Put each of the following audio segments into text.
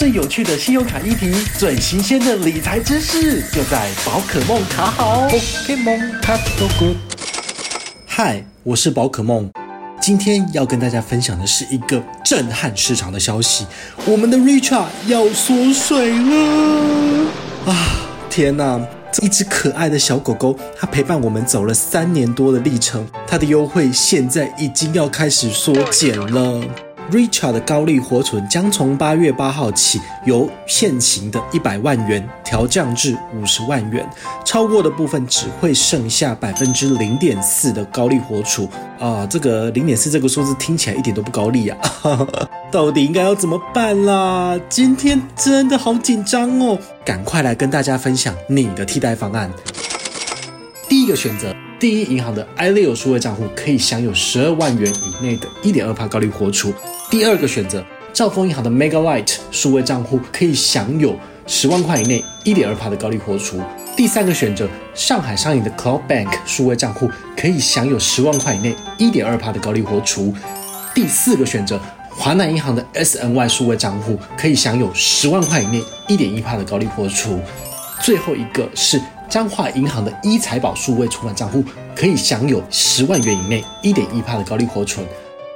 最有趣的信用卡议题，最新鲜的理财知识，就在宝可梦卡好。Pokemon 卡 so good。嗨，我是宝可梦，今天要跟大家分享的是一个震撼市场的消息：我们的 Richard 要缩水了啊！天哪！这一只可爱的小狗狗，它陪伴我们走了三年多的历程，它的优惠现在已经要开始缩减了。Richard 的高利活存将从八月八号起，由现行的一百万元调降至五十万元，超过的部分只会剩下百分之零点四的高利活储啊。这个零点四这个数字听起来一点都不高利啊，到底应该要怎么办啦？今天真的好紧张哦，赶快来跟大家分享你的替代方案。第一个选择。第一银行的 iLeo 数位账户可以享有十二万元以内的一点二帕高利活储。第二个选择，兆丰银行的 Mega Light 数位账户可以享有十万块以内一点二帕的高利活储。第三个选择，上海上银的 Cloud Bank 数位账户可以享有十万块以内一点二帕的高利活储。第四个选择，华南银行的 SNY 数位账户可以享有十万块以内一点一帕的高利活储。最后一个是。彰化银行的一财宝数位存款账户可以享有十万元以内一点一趴的高利活存，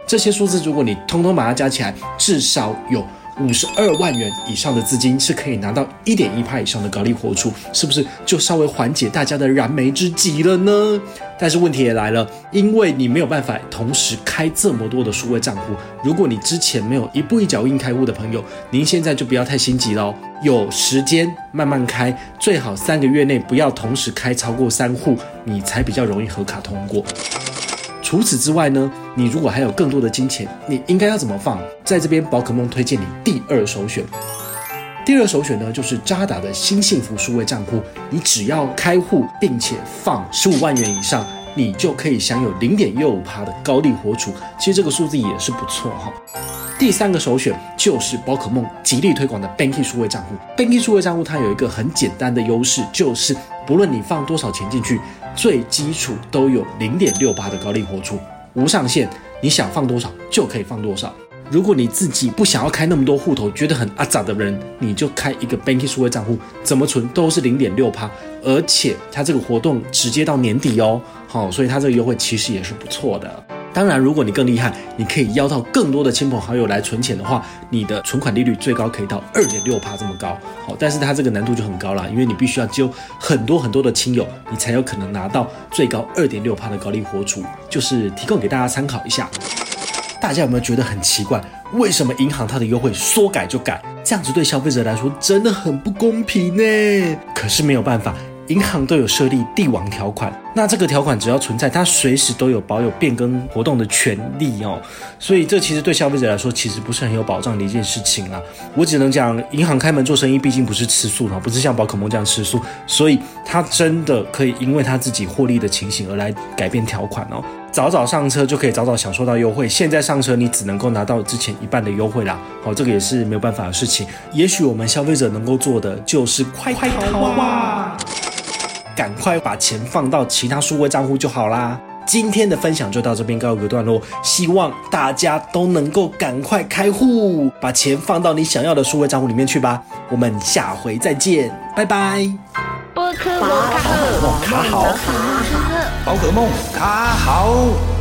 这些数字如果你通通把它加起来，至少有五十二万元以上的资金是可以拿到一点一趴以上的高利活出，是不是就稍微缓解大家的燃眉之急了呢？但是问题也来了，因为你没有办法同时开这么多的数位账户。如果你之前没有一步一脚印开户的朋友，您现在就不要太心急喽，有时间慢慢开，最好三个月内不要同时开超过三户，你才比较容易合卡通过。除此之外呢，你如果还有更多的金钱，你应该要怎么放？在这边，宝可梦推荐你第二首选。第二首选呢，就是渣打的新幸福数位账户。你只要开户并且放十五万元以上，你就可以享有零点六五趴的高利活储。其实这个数字也是不错哈。第三个首选就是宝可梦极力推广的 Banky 数位账户。Banky 数位账户它有一个很简单的优势，就是不论你放多少钱进去，最基础都有零点六八的高利活储，无上限，你想放多少就可以放多少。如果你自己不想要开那么多户头，觉得很阿杂的人，你就开一个 Banky 数位账户，怎么存都是零点六趴，而且它这个活动直接到年底哦，好，所以它这个优惠其实也是不错的。当然，如果你更厉害，你可以邀到更多的亲朋好友来存钱的话，你的存款利率最高可以到二点六趴这么高，好，但是它这个难度就很高了，因为你必须要揪很多很多的亲友，你才有可能拿到最高二点六趴的高利活储，就是提供给大家参考一下。大家有没有觉得很奇怪？为什么银行它的优惠说改就改？这样子对消费者来说真的很不公平呢？可是没有办法，银行都有设立帝王条款，那这个条款只要存在，它随时都有保有变更活动的权利哦。所以这其实对消费者来说，其实不是很有保障的一件事情啦。我只能讲，银行开门做生意毕竟不是吃素哈，不是像宝可梦这样吃素，所以它真的可以因为它自己获利的情形而来改变条款哦。早早上车就可以早早享受到优惠，现在上车你只能够拿到之前一半的优惠啦。好，这个也是没有办法的事情。也许我们消费者能够做的就是快快逃啊，赶快把钱放到其他数位账户就好啦。今天的分享就到这边告一个段落，希望大家都能够赶快开户，把钱放到你想要的数位账户里面去吧。我们下回再见，拜拜。宝可梦卡好，宝可梦卡好。